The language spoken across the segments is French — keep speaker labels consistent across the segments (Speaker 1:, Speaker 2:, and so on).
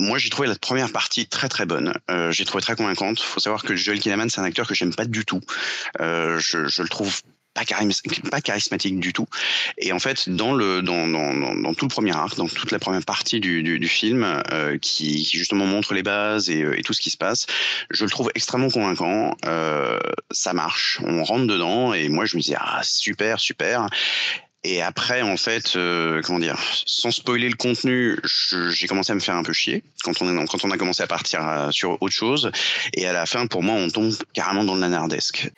Speaker 1: moi, j'ai trouvé la première partie très très bonne. j'ai trouvé très convaincante. Il faut savoir que Joel Kinnaman, c'est un acteur que j'aime pas du tout. je, je le trouve pas, pas charismatique du tout. Et en fait, dans, le, dans, dans, dans, tout le premier arc, dans toute la première partie du, du, du film, euh, qui, qui, justement montre les bases et, euh, et, tout ce qui se passe, je le trouve extrêmement convaincant. Euh, ça marche, on rentre dedans, et moi je me dis, ah super, super. Et après, en fait, euh, comment dire, sans spoiler le contenu, j'ai commencé à me faire un peu chier quand on, est, quand on a commencé à partir euh, sur autre chose. Et à la fin, pour moi, on tombe carrément dans le nanardesque.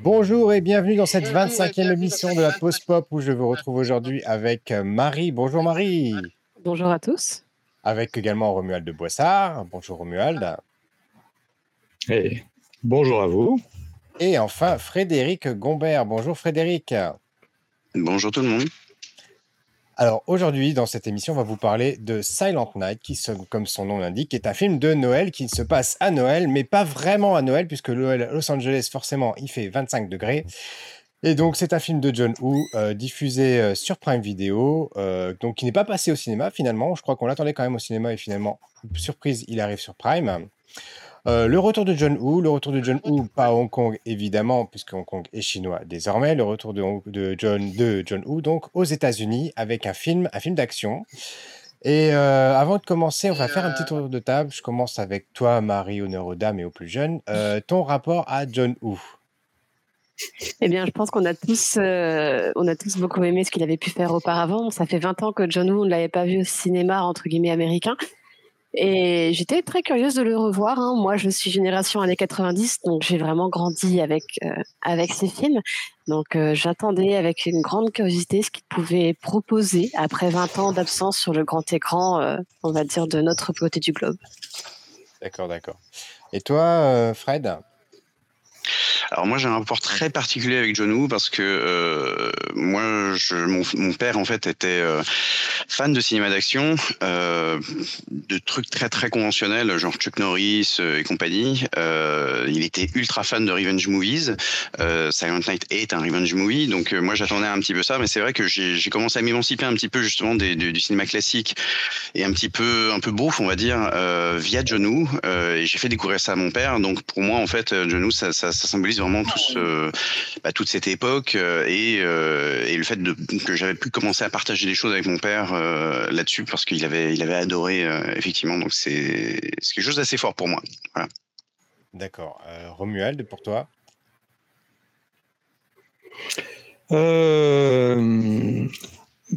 Speaker 2: Bonjour et bienvenue dans cette 25e émission de la Pause Pop où je vous retrouve aujourd'hui avec Marie. Bonjour Marie.
Speaker 3: Bonjour à tous.
Speaker 2: Avec également Romuald de Boissard. Bonjour Romuald.
Speaker 4: Et bonjour à vous.
Speaker 2: Et enfin Frédéric Gombert. Bonjour Frédéric.
Speaker 1: Bonjour tout le monde.
Speaker 2: Alors aujourd'hui, dans cette émission, on va vous parler de Silent Night, qui, comme son nom l'indique, est un film de Noël qui se passe à Noël, mais pas vraiment à Noël, puisque Los Angeles, forcément, il fait 25 degrés. Et donc, c'est un film de John Woo, euh, diffusé euh, sur Prime Video, euh, donc qui n'est pas passé au cinéma finalement. Je crois qu'on l'attendait quand même au cinéma et finalement, surprise, il arrive sur Prime. Euh, le retour de John Woo, le retour de John Woo, pas à Hong Kong évidemment, puisque Hong Kong est chinois désormais. Le retour de, de John de John Woo donc aux États-Unis avec un film, un film d'action. Et euh, avant de commencer, on va faire un petit tour de table. Je commence avec toi, Marie, honneur aux dames et aux plus jeunes. Euh, ton rapport à John Woo?
Speaker 3: Eh bien, je pense qu'on a tous, on a tous beaucoup aimé ce qu'il avait pu faire auparavant. Ça fait 20 ans que John Woo, ne l'avait pas vu au cinéma entre guillemets américain. Et j'étais très curieuse de le revoir. Hein. Moi, je suis génération années 90, donc j'ai vraiment grandi avec, euh, avec ces films. Donc euh, j'attendais avec une grande curiosité ce qu'il pouvait proposer après 20 ans d'absence sur le grand écran, euh, on va dire, de notre côté du globe.
Speaker 2: D'accord, d'accord. Et toi, Fred?
Speaker 1: Alors moi j'ai un rapport très particulier avec John Woo parce que euh, moi mon, père en fait était euh, fan de cinéma d'action, euh, de trucs très très conventionnels genre Chuck Norris et compagnie. Il était ultra fan de revenge movies. Silent Night est un revenge movie donc moi j'attendais un petit peu ça mais c'est vrai que j'ai commencé à m'émanciper un petit peu justement des, du, cinéma classique et un petit peu un peu bouffe on va dire via John Woo et j'ai fait découvrir ça à mon père donc pour moi en fait John Woo ça symbolise vraiment tout ce, bah, toute cette époque euh, et, euh, et le fait de, que j'avais pu commencer à partager des choses avec mon père euh, là-dessus parce qu'il avait, il avait adoré effectivement. Donc c'est quelque chose d'assez fort pour moi. Voilà.
Speaker 2: D'accord. Romuald, pour toi?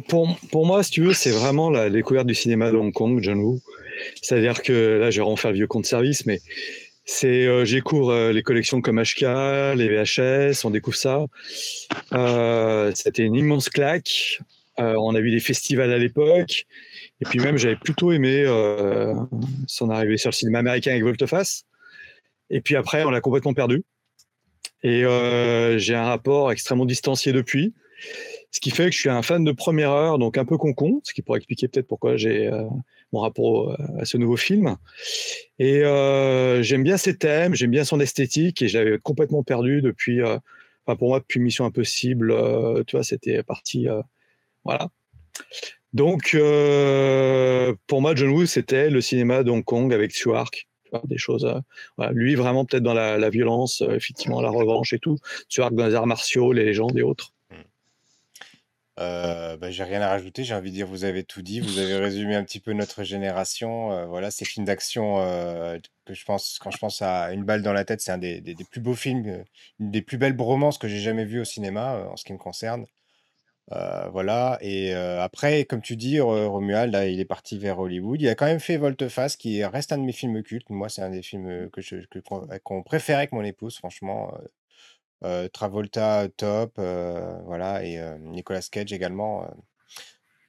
Speaker 4: Pour, pour, moi, si tu veux, c'est vraiment la découverte du cinéma de Hong Kong, John Woo. C'est-à-dire que là, je vais refaire le vieux compte service, mais c'est, euh, j'ai euh, les collections comme HK, les VHS, on découvre ça. Euh, c'était une immense claque. On a vu des festivals à l'époque. Et puis même, j'avais plutôt aimé son arrivée sur le cinéma américain avec Volteface. Et puis après, on l'a complètement perdu. Et j'ai un rapport extrêmement distancié depuis. Ce qui fait que je suis un fan de première heure, donc un peu concon, ce qui pourrait expliquer peut-être pourquoi j'ai mon rapport à ce nouveau film. Et euh, j'aime bien ses thèmes, j'aime bien son esthétique, et j'avais complètement perdu depuis, euh, enfin pour moi, depuis Mission Impossible, euh, tu vois, c'était parti, euh, voilà. Donc, euh, pour moi, John Woo, c'était le cinéma de Hong Kong avec Stuart des choses. Lui, vraiment, peut-être dans la, violence, effectivement, la revanche et tout. Stuart dans les arts martiaux, les légendes et autres.
Speaker 2: Bah, j'ai rien à rajouter, j'ai envie de dire, vous avez tout dit, vous avez résumé un petit peu notre génération. Voilà, ces films d'action que je pense, quand je pense à Une balle dans la tête, c'est un des, des, des plus beaux films, une des plus belles bromances que j'ai jamais vues au cinéma, en ce qui me concerne. Voilà, et après, comme tu dis, Romuald, là, il est parti vers Hollywood. Il a quand même fait Volte-Face, qui reste un de mes films cultes. Moi, c'est un des films que je, que, qu'on préférait avec mon épouse, franchement. Euh, Travolta top, euh, voilà, et euh, Nicolas Cage également.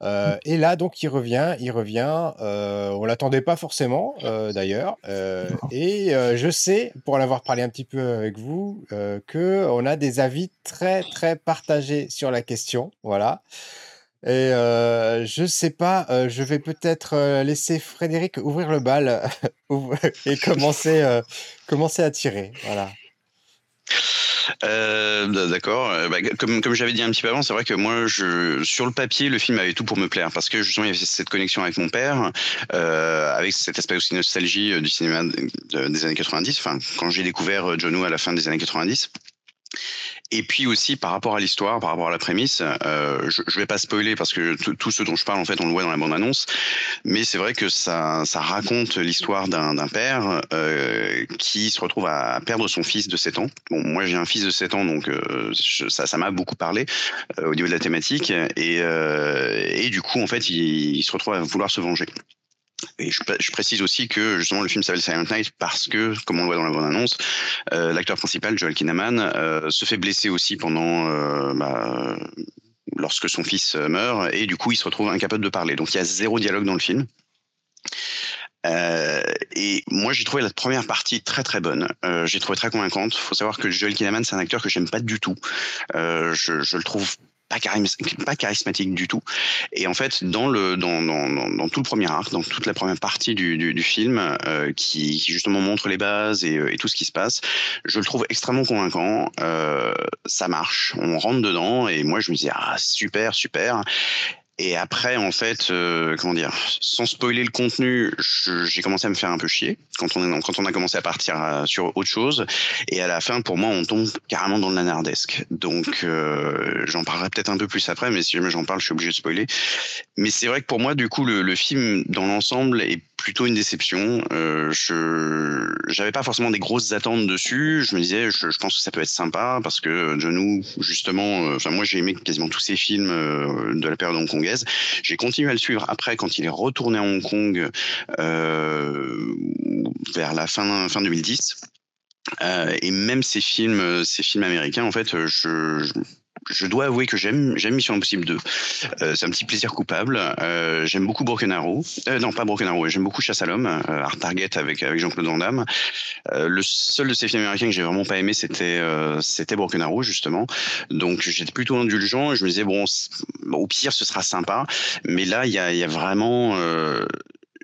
Speaker 2: Mmh. et là, donc, il revient, il revient. on l'attendait pas forcément, d'ailleurs. et je sais, pour en avoir parlé un petit peu avec vous, que on a des avis très très partagés sur la question. Voilà. Et je sais pas, je vais peut-être laisser Frédéric ouvrir le bal et commencer, commencer à tirer. Voilà.
Speaker 1: Euh, d'accord. Euh, bah, comme, comme j'avais dit un petit peu avant, c'est vrai que moi, je, sur le papier, le film avait tout pour me plaire parce que justement, il y avait cette connexion avec mon père, euh, avec cet aspect aussi nostalgie du cinéma des années 90. Enfin, quand j'ai découvert John Woo à la fin des années 90. Et puis aussi par rapport à l'histoire, par rapport à la prémisse, euh, je ne vais pas spoiler parce que tout ce dont je parle, en fait, on le voit dans la bande-annonce, mais c'est vrai que ça, ça raconte l'histoire d'un père euh, qui se retrouve à perdre son fils de 7 ans. Bon, moi j'ai un fils de 7 ans, donc euh, ça m'a beaucoup parlé euh, au niveau de la thématique, et, euh, et du coup, en fait, il, il se retrouve à vouloir se venger. Et je, précise aussi que justement le film s'appelle Silent Night parce que, comme on le voit dans la bande-annonce, euh, l'acteur principal, Joel Kinnaman, euh, se fait blesser aussi pendant euh, bah, lorsque son fils meurt et du coup il se retrouve incapable de parler. Donc il y a zéro dialogue dans le film. Et moi, j'ai trouvé la première partie très très bonne. J'ai trouvé très convaincante. Il faut savoir que Joel Kinnaman, c'est un acteur que j'aime pas du tout. Je, je, le trouve pas, charismatique du tout. Et en fait, dans, le, dans, dans, dans, tout le premier arc, dans toute la première partie du, du, du film, euh, qui, qui, justement montre les bases et, et, tout ce qui se passe, je le trouve extrêmement convaincant. Euh, ça marche, on rentre dedans, et moi je me dis, ah super, super. Et après, en fait, euh, comment dire, sans spoiler le contenu, j'ai commencé à me faire un peu chier quand on, est, quand on a commencé à partir à, sur autre chose. Et à la fin, pour moi, on tombe carrément dans le nanardesque. Donc, euh, j'en parlerai peut-être un peu plus après, mais si jamais j'en parle, je suis obligé de spoiler. Mais c'est vrai que pour moi, du coup, le, le film, dans l'ensemble, est plutôt une déception. Euh, je j'avais pas forcément des grosses attentes dessus. Je me disais, je, je pense que ça peut être sympa parce que John Woo, justement, euh, enfin moi j'ai aimé quasiment tous ses films euh, de la période hongkongaise. J'ai continué à le suivre après quand il est retourné à Hong Kong euh, vers la fin fin 2010. Euh, et même ces films, ces films américains, en fait, je, je je dois avouer que j'aime j'aime Mission Impossible 2. Euh, c'est un petit plaisir coupable. Euh, j'aime beaucoup Broken Arrow. Euh, non, pas Broken Arrow. J'aime beaucoup Chasse à l'homme, Art Target avec avec Jean-Claude Van Damme. le seul de ces films américains que j'ai vraiment pas aimé, c'était c'était Broken Arrow justement. Donc j'étais plutôt indulgent et je me disais bon, au pire ce sera sympa. Mais là, il y a y a vraiment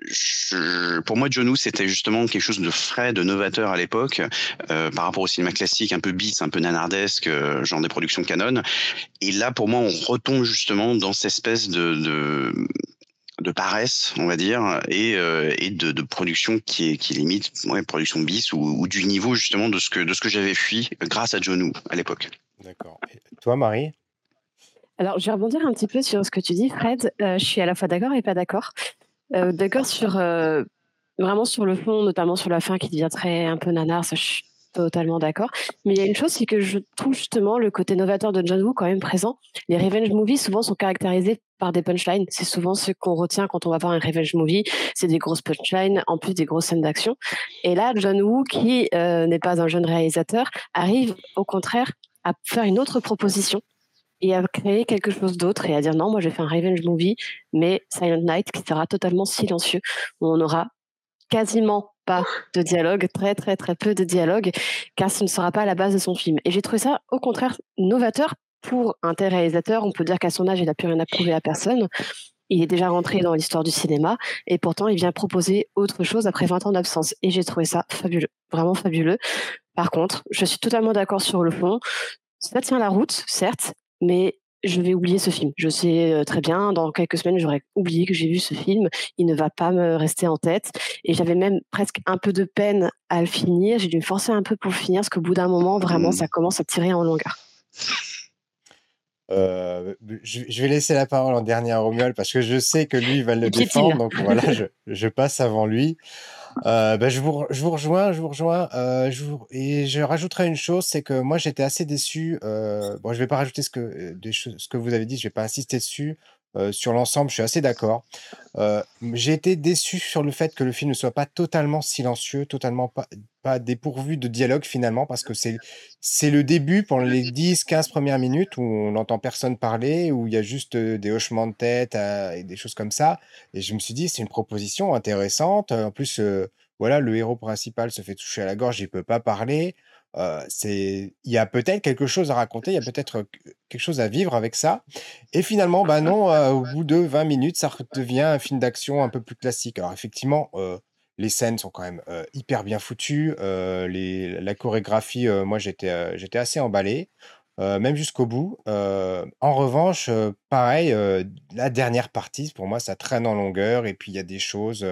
Speaker 1: je, pour moi, John Woo, c'était justement quelque chose de frais, de novateur à l'époque, euh, par rapport au cinéma classique, un peu bis, un peu nanardesque, euh, genre des productions canon. Et là, pour moi, on retombe justement dans cette espèce de, de de paresse, on va dire, et, euh, et de, de, production qui est, qui limite ouais, production bis ou, ou, du niveau justement de ce que, de ce que j'avais fui grâce à John Woo à l'époque.
Speaker 2: D'accord. Toi, Marie?
Speaker 3: Alors, je vais rebondir un petit peu sur ce que tu dis, Fred. Euh, je suis à la fois d'accord et pas d'accord. Euh, d'accord sur euh, vraiment sur le fond, notamment sur la fin qui devient très un peu nanar, ça je suis totalement d'accord. Mais il y a une chose, c'est que je trouve justement le côté novateur de John Woo quand même présent. Les revenge movies souvent sont caractérisés par des punchlines. C'est souvent ce qu'on retient quand on va voir un revenge movie. C'est des grosses punchlines, en plus des grosses scènes d'action. Et là, John Woo, qui euh, n'est pas un jeune réalisateur, arrive au contraire à faire une autre proposition et à créer quelque chose d'autre et à dire non, moi je vais faire un revenge movie, mais Silent Night qui sera totalement silencieux, où on aura quasiment pas de dialogue, très très très peu de dialogue, car ce ne sera pas à la base de son film. Et j'ai trouvé ça au contraire novateur pour un tel réalisateur. On peut dire qu'à son âge, il n'a plus rien à prouver à personne. Il est déjà rentré dans l'histoire du cinéma et pourtant il vient proposer autre chose après 20 ans d'absence. Et j'ai trouvé ça fabuleux, vraiment fabuleux. Par contre, je suis totalement d'accord sur le fond. Ça tient la route, certes, mais je vais oublier ce film. Je sais très bien, dans quelques semaines, j'aurais oublié que j'ai vu ce film. Il ne va pas me rester en tête. Et j'avais même presque un peu de peine à le finir. J'ai dû me forcer un peu pour le finir, parce qu'au bout d'un moment, vraiment, mmh. ça commence à tirer en longueur.
Speaker 2: Euh, je, je, vais laisser la parole en dernier à Romuald parce que je sais que lui va le défendre. Donc voilà, je, je passe avant lui. Euh, ben je, vous, je vous rejoins, je vous rejoins. Euh, et je rajouterai une chose, c'est que moi j'étais assez déçu. Euh, bon, je vais pas rajouter ce que, choses, ce que vous avez dit, je vais pas insister dessus. Euh, sur l'ensemble, je suis assez d'accord. Euh, j'ai été déçu sur le fait que le film ne soit pas totalement silencieux, totalement pas, pas dépourvu de dialogue finalement, parce que c'est c'est le début pendant les 10-15 premières minutes où on n'entend personne parler, où il y a juste des hochements de tête euh, et des choses comme ça. Et je me suis dit, c'est une proposition intéressante. En plus, euh, voilà, le héros principal se fait toucher à la gorge, il peut pas parler. Euh, c'est il y a peut-être quelque chose à raconter, il y a peut-être quelque chose à vivre avec ça. Et finalement, bah non, euh, au bout de 20 minutes, ça devient un film d'action un peu plus classique. Alors effectivement, euh, Les scènes sont quand même hyper bien foutues. les, la chorégraphie, moi, j'étais j'étais assez emballé. Euh, même jusqu'au bout. Euh, en revanche, euh, pareil, la dernière partie, pour moi, ça traîne en longueur et puis il y a des choses,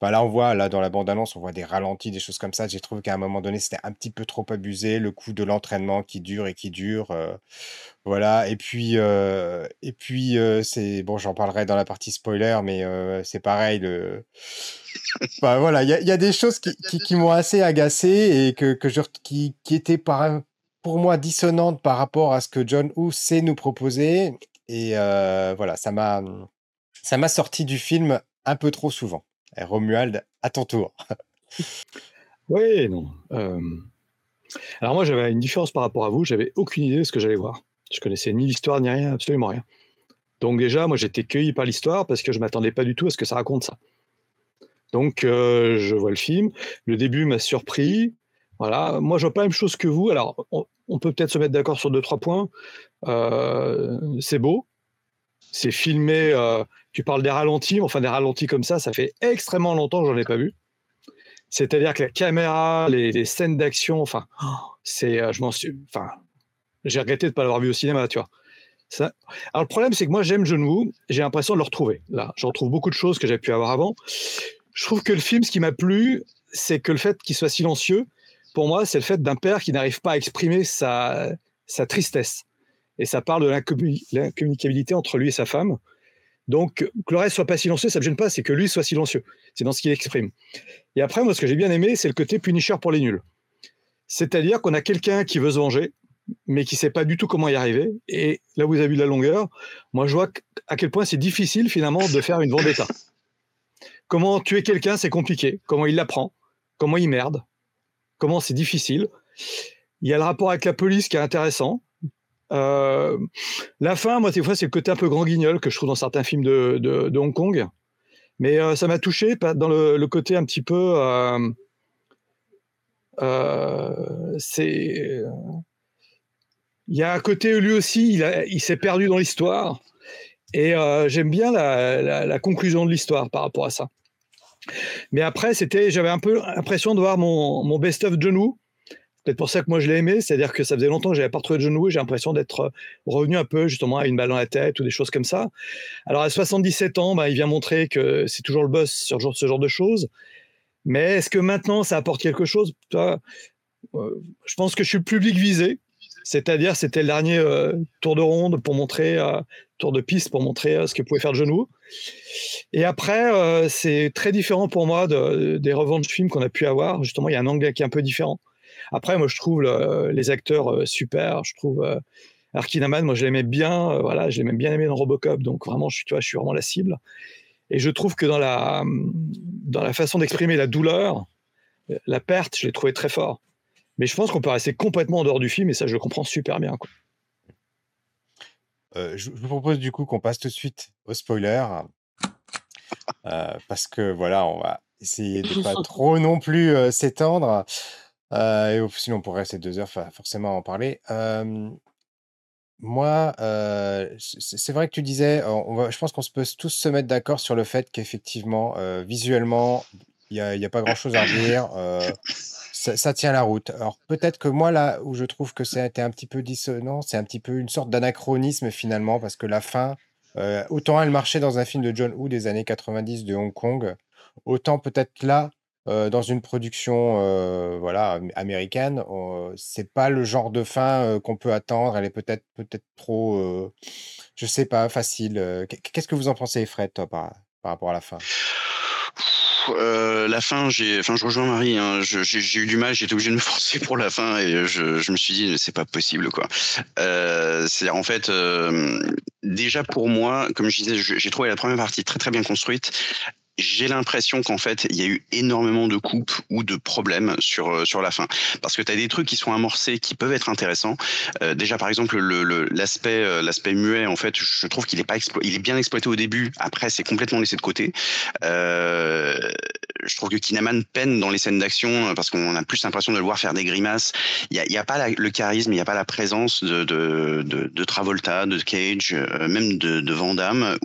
Speaker 2: bah, là, on voit, là, dans la bande annonce, on voit des ralentis, des choses comme ça. J'ai trouvé qu'à un moment donné, c'était un petit peu trop abusé, le coup de l'entraînement qui dure et qui dure, voilà et puis, et puis, c'est bon, j'en parlerai dans la partie spoiler, mais c'est pareil, le bah, voilà, il y a des choses qui qui m'ont assez agacé et que que je qui qui étaient par pour moi dissonante par rapport à ce que John Woo sait nous proposer. Et euh, voilà, ça m'a, ça m'a sorti du film un peu trop souvent. Et Romuald, à ton tour.
Speaker 4: oui, non. Euh, alors moi, j'avais une différence par rapport à vous. J'avais aucune idée de ce que j'allais voir. Je connaissais ni l'histoire ni rien, absolument rien. Donc déjà, moi, j'étais cueilli par l'histoire parce que je m'attendais pas du tout à ce que ça raconte ça. Donc, euh, je vois le film. Le début m'a surpris. Voilà, moi je vois pas la même chose que vous. Alors, on, peut peut-être se mettre d'accord sur deux, trois points. Euh, c'est beau, c'est filmé, euh, tu parles des ralentis, enfin des ralentis comme ça, ça fait extrêmement longtemps que j'en ai pas vu. C'est-à-dire que la caméra, les, scènes d'action, enfin, c'est, euh, je m'en suis, enfin, j'ai regretté de ne pas l'avoir vu au cinéma, tu vois. Alors le problème, c'est que moi j'aime John Woo, j'ai l'impression de le retrouver. Là, je retrouve beaucoup de choses que j'ai pu avoir avant. Je trouve que le film, ce qui m'a plu, c'est que le fait qu'il soit silencieux, pour moi, c'est le fait d'un père qui n'arrive pas à exprimer sa, tristesse. Et ça parle de l'incommunicabilité entre lui et sa femme. Donc, que le reste soit pas silencieux, ça ne me gêne pas, c'est que lui soit silencieux. C'est dans ce qu'il exprime. Et après, moi, ce que j'ai bien aimé, c'est le côté punisher pour les nuls. C'est-à-dire qu'on a quelqu'un qui veut se venger, mais qui ne sait pas du tout comment y arriver. Et là, vous avez vu la longueur. Moi, je vois à quel point c'est difficile, finalement, de faire une vendetta. Comment tuer quelqu'un, c'est compliqué. Comment il l'apprend. Comment il merde comment c'est difficile. Il y a le rapport avec la police qui est intéressant. Euh, la fin, moi, des fois, c'est le côté un peu grand guignol que je trouve dans certains films de, Hong Kong. Mais euh, ça m'a touché dans le, côté un petit peu. Euh, c'est. Il y a un côté, lui aussi, il, s'est perdu dans l'histoire. Et j'aime bien la, conclusion de l'histoire par rapport à ça. Mais après, c'était, j'avais un peu l'impression de voir mon, best-of Woo. Peut-être pour ça que moi je l'ai aimé, c'est-à-dire que ça faisait longtemps que j'avais pas retrouvé John Woo, j'ai l'impression d'être euh, revenu un peu justement à une balle dans la tête ou des choses comme ça. Alors à 77 ans, bah, il vient montrer que c'est toujours le boss sur ce genre de choses. Mais est-ce que maintenant ça apporte quelque chose? Euh, Je pense que je suis le public visé. C'est-à-dire, c'était le dernier euh, tour de ronde pour montrer, euh, tour de piste pour montrer euh, ce que pouvait faire le genou. Et après, c'est très différent pour moi de, des de films qu'on a pu avoir. Justement, il y a un angle qui est un peu différent. Après, moi, je trouve les acteurs super. Je trouve Arkinaman, moi, je l'aimais bien. voilà, je l'aimais bien aimé dans Robocop. Donc, vraiment, je suis, tu vois, je suis vraiment la cible. Et je trouve que dans la, dans la façon d'exprimer la douleur, la perte, je l'ai trouvé très fort. Mais je pense qu'on peut rester complètement en dehors du film et ça, je le comprends super bien.
Speaker 2: Euh, je vous propose du coup qu'on passe tout de suite au spoiler. Euh, parce que voilà, on va essayer de pas trop non plus euh, s'étendre. et sinon, on pourrait rester deux heures forcément en parler. moi, c'est vrai que tu disais, on va, je pense qu'on se peut tous se mettre d'accord sur le fait qu'effectivement, visuellement, il n'y a, a, pas grand-chose à dire ça, tient la route. Alors peut-être que moi, là où je trouve que été un petit peu dissonant, c'est un petit peu une sorte d'anachronisme finalement, parce que la fin, euh, autant elle marchait dans un film de John Woo des années 90 de Hong Kong, autant peut-être là, euh, dans une production euh, voilà, américaine, c'est pas le genre de fin qu'on peut attendre. Elle est peut-être peut-être trop, je sais pas, facile. Qu'est-ce que vous en pensez, Fred, toi, par rapport à la fin?
Speaker 1: Euh, la fin, j'ai, enfin, je rejoins Marie. Hein, j'ai eu du mal, j'étais obligé de me forcer pour la fin et je, je me suis dit c'est pas possible quoi. Euh, c'est en fait euh, déjà pour moi, comme je disais, j'ai trouvé la première partie très très bien construite j'ai l'impression qu'en fait, il y a eu énormément de coupes ou de problèmes sur, euh, sur la fin. Parce que tu as des trucs qui sont amorcés qui peuvent être intéressants. Euh, déjà, par exemple, l'aspect le, l'aspect muet, en fait, je trouve qu'il est, pas il est bien exploité au début. Après, c'est complètement laissé de côté. Euh, je trouve que Kinaman peine dans les scènes d'action parce qu'on a plus l'impression de le voir faire des grimaces. Il n'y a, a, pas le charisme, il n'y a pas la présence de, de, de, Travolta, de Cage, même de, de Van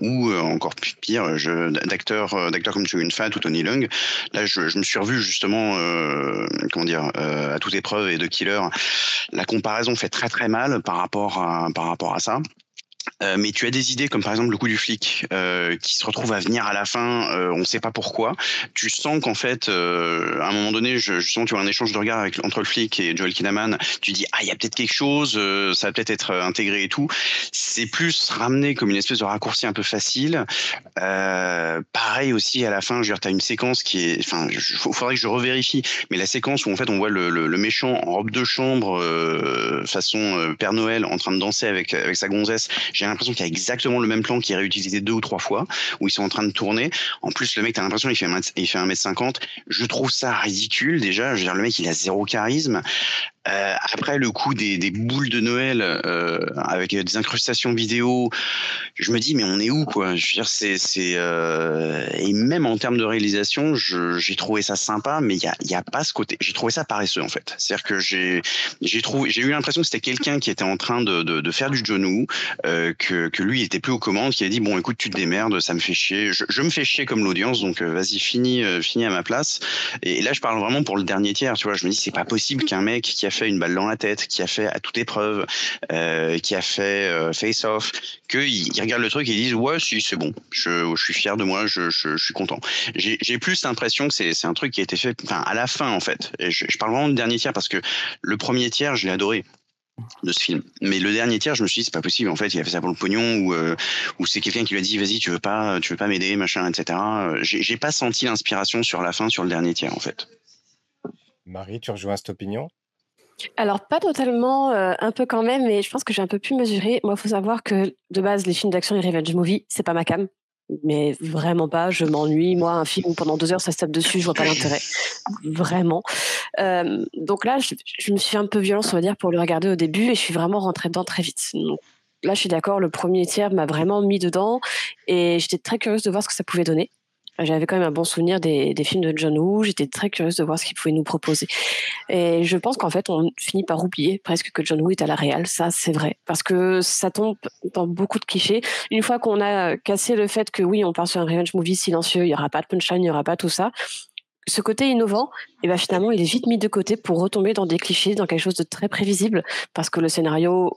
Speaker 1: ou encore pire, d'acteurs d'acteurs comme Chun Fat ou Tony Lung. Là, je, je me suis revu justement, comment dire, à toute épreuve et de Killer. La comparaison fait très très mal par rapport à, par rapport à ça. Euh, mais tu as des idées comme par exemple le coup du flic euh, qui se retrouve à venir à la fin, euh, on ne sait pas pourquoi. Tu sens qu'en fait, euh, à un moment donné, je, justement, tu vois un échange de regard avec, entre le flic et Joel Kinnaman. Tu dis ah il y a peut-être quelque chose, euh, ça va peut-être être intégré et tout. C'est plus ramené comme une espèce de raccourci un peu facile. pareil aussi à la fin, je veux dire, as une séquence qui est, enfin, il faudrait que je revérifie, mais la séquence où en fait on voit le, le, le méchant en robe de chambre façon Père Noël en train de danser avec avec sa gonzesse l'impression qu'il y a exactement le même plan qui est réutilisé deux ou trois fois, où ils sont en train de tourner. En plus, le mec, t'as l'impression qu'il fait, il fait 1m50. Je trouve ça ridicule, déjà. Je veux dire, le mec, il a zéro charisme. Euh, après le coup des, boules de Noël euh, avec des incrustations vidéo, je me dis mais on est où quoi? Je veux dire c'est euh, et même en termes de réalisation, j'ai trouvé ça sympa, mais il y a pas ce côté. J'ai trouvé ça paresseux en fait. C'est-à-dire que j'ai eu l'impression que c'était quelqu'un qui était en train de, faire du euh, que que lui était plus aux commandes, qui a dit bon écoute tu te démerdes, ça me fait chier, je, me fais chier comme l'audience, donc vas-y finis finis à ma place. Et, là je parle vraiment pour le dernier tiers, tu vois. Je me dis c'est pas possible qu'un mec qui a fait une balle dans la tête, qui a fait à toute épreuve, euh, qui a fait euh, face off, qu'il il regarde le truc et il disent ouais si c'est bon, je, suis fier de moi, je, suis content. J'ai plus l'impression que c'est un truc qui a été fait, à la fin en fait. Je parle vraiment du dernier tiers parce que le premier tiers je l'ai adoré de ce film. Mais le dernier tiers, je me suis dit c'est pas possible. En fait, il a fait ça pour le pognon ou euh, ou c'est quelqu'un qui lui a dit vas-y tu veux pas tu veux pas m'aider machin etc. J'ai pas senti l'inspiration sur la fin sur le dernier tiers en fait.
Speaker 2: Marie, tu rejoins cette opinion?
Speaker 3: Alors pas totalement, euh, un peu quand même, mais je pense que j'ai un peu pu mesurer. Moi, il faut savoir que de base, les films d'action et revenge movie, c'est pas ma cam. Mais vraiment pas, je m'ennuie. Moi, un film pendant deux heures ça se tape dessus, je vois pas l'intérêt. Vraiment. Euh, donc là, je, je, me suis un peu violence, on va dire, pour le regarder au début et je suis vraiment rentrée dedans très vite. Donc, là, je suis d'accord, le premier tiers m'a vraiment mis dedans et j'étais très curieuse de voir ce que ça pouvait donner. J'avais quand même un bon souvenir des, films de John Woo. J'étais très curieuse de voir ce qu'il pouvait nous proposer. Et je pense qu'en fait, on finit par oublier presque que John Woo est à la réal. Ça, c'est vrai. Parce que ça tombe dans beaucoup de clichés. Une fois qu'on a cassé le fait que oui, on part sur un revenge movie silencieux, il n'y aura pas de punchline, il n'y aura pas tout ça. Ce côté innovant, et eh ben finalement, il est vite mis de côté pour retomber dans des clichés, dans quelque chose de très prévisible, parce que le scénario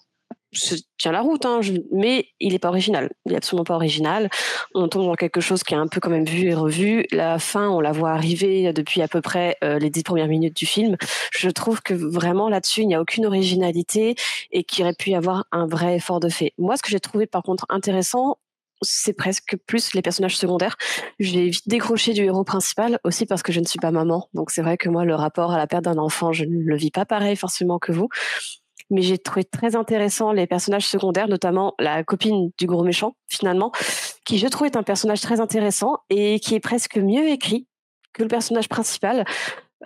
Speaker 3: se tient la route, hein, mais il n'est pas original. Il est absolument pas original. On tombe dans quelque chose qui est un peu quand même vu et revu. La fin, on la voit arriver depuis à peu près euh, les dix premières minutes du film. Je trouve que vraiment là-dessus, il n'y a aucune originalité et qu'il aurait pu y avoir un vrai effort de fait. Moi, ce que j'ai trouvé par contre intéressant, c'est presque plus les personnages secondaires. J'ai vite décroché du héros principal aussi parce que je ne suis pas maman. Donc c'est vrai que moi, le rapport à la perte d'un enfant, je ne le vis pas pareil forcément que vous mais j'ai trouvé très intéressant les personnages secondaires, notamment la copine du gros méchant, finalement, qui je trouve est un personnage très intéressant et qui est presque mieux écrit que le personnage principal.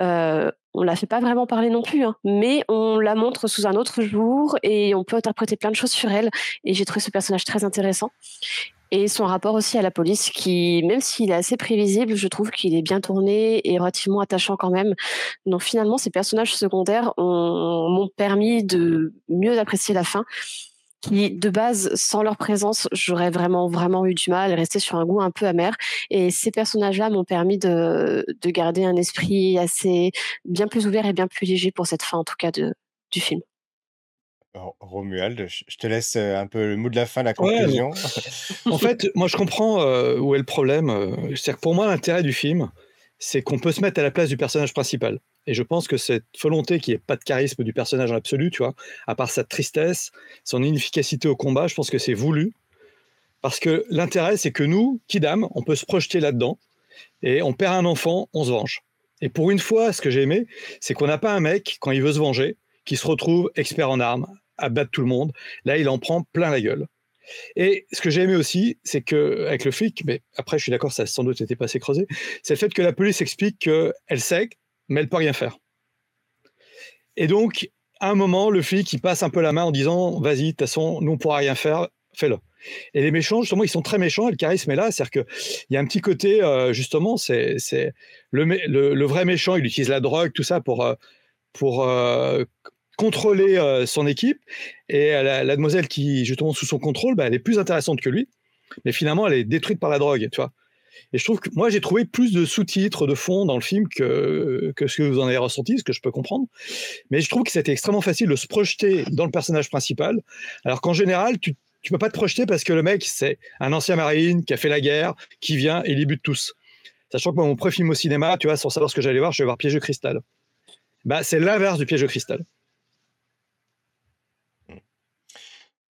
Speaker 3: Euh, on la fait pas vraiment parler non plus, hein, mais on la montre sous un autre jour et on peut interpréter plein de choses sur elle. Et j'ai trouvé ce personnage très intéressant et son rapport aussi à la police qui, même s'il est assez prévisible, je trouve qu'il est bien tourné et relativement attachant quand même. Donc finalement, ces personnages secondaires m'ont permis de mieux apprécier la fin qui, de base, sans leur présence, j'aurais vraiment, vraiment eu du mal, rester sur un goût un peu amer. Et ces personnages-là m'ont permis de, de garder un esprit assez bien plus ouvert et bien plus léger pour cette fin, en tout cas, de, du film.
Speaker 2: Romuald, je te laisse euh, un peu le mot de la fin, la conclusion.
Speaker 4: En fait, moi je comprends euh, où est le problème. Euh, c'est-à-dire que pour moi, l'intérêt du film, c'est qu'on peut se mettre à la place du personnage principal. Et je pense que cette volonté qui est pas de charisme du personnage en absolu, tu vois, à part sa tristesse, son inefficacité au combat, je pense que c'est voulu. Parce que l'intérêt, c'est que nous, Kidam, on peut se projeter là-dedans. Et on perd un enfant, on se venge. Et pour une fois, ce que j'ai aimé, c'est qu'on n'a pas un mec, quand il veut se venger, qui se retrouve expert en armes, à battre tout le monde. Là, il en prend plein la gueule. Et ce que j'ai aimé aussi, c'est que avec le flic, mais après je suis d'accord, ça a sans doute été pas assez creusé, c'est le fait que la police explique qu'elle sait, mais elle peut rien faire. Et donc, à un moment, le flic, il passe un peu la main en disant, vas-y, de toute façon, nous on pourra rien faire, fais-le. Et les méchants, justement, ils sont très méchants, et le charisme est là, c'est-à-dire qu'il y a un petit côté, euh, justement, c'est le, vrai méchant, il utilise la drogue, tout ça, pour, euh, pour euh, contrôler son équipe, et la, la, demoiselle qui, justement, sous son contrôle, bah, elle est plus intéressante que lui, mais finalement, elle est détruite par la drogue, tu vois. Et je trouve que moi, j'ai trouvé plus de sous-titres, de fond dans le film que, que ce que vous en avez ressenti, ce que je peux comprendre. Mais je trouve que c'était extrêmement facile de se projeter dans le personnage principal, alors qu'en général, tu tu peux pas te projeter parce que le mec, c'est un ancien marine qui a fait la guerre, qui vient et les bute tous. Sachant que mon premier film au cinéma, tu vois, sans savoir ce que j'allais voir, je vais voir Piège de cristal. Bah, c'est l'inverse du Piège de cristal.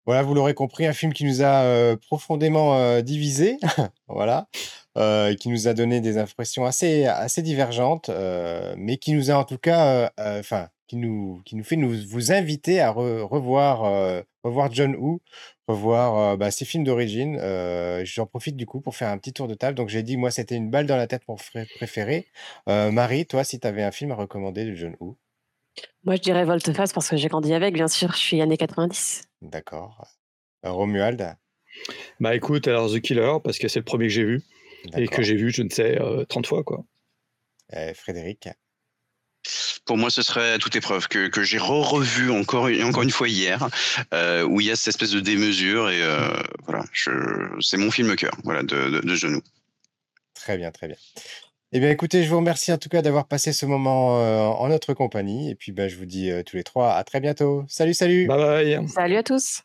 Speaker 2: Voilà, vous l'aurez compris, un film qui nous a euh, profondément euh, divisés, voilà, euh, qui nous a donné des impressions assez, divergentes, mais qui nous a en tout cas, enfin, qui nous, fait vous inviter à revoir, John Woo, revoir bah, ses films d'origine. J'en profite du coup pour faire un petit tour de table. Donc j'ai dit, moi, c'était une balle dans la tête mon préféré. Marie, toi, si tu avais un film à recommander de John Woo
Speaker 3: Moi, je dirais Volteface parce que j'ai grandi avec, bien sûr, je suis années 90.
Speaker 2: D'accord. Romuald?
Speaker 4: Bah écoute, alors The Killer, parce que c'est le premier que j'ai vu. Et que j'ai vu, je ne sais, 30 fois, quoi.
Speaker 2: Frédéric?
Speaker 1: Pour moi, ce serait toute épreuve que, que j'ai re-revu encore, encore une fois hier, euh, où il y a cette espèce de démesure et euh, voilà, c'est mon film cœur, voilà, de, de, genoux.
Speaker 2: Très bien, très bien. Eh bien, écoutez, je vous remercie en tout cas d'avoir passé ce moment euh, en notre compagnie. Et puis, ben, je vous dis tous les trois à très bientôt. Salut, salut.
Speaker 4: Bye bye.
Speaker 3: Salut à tous.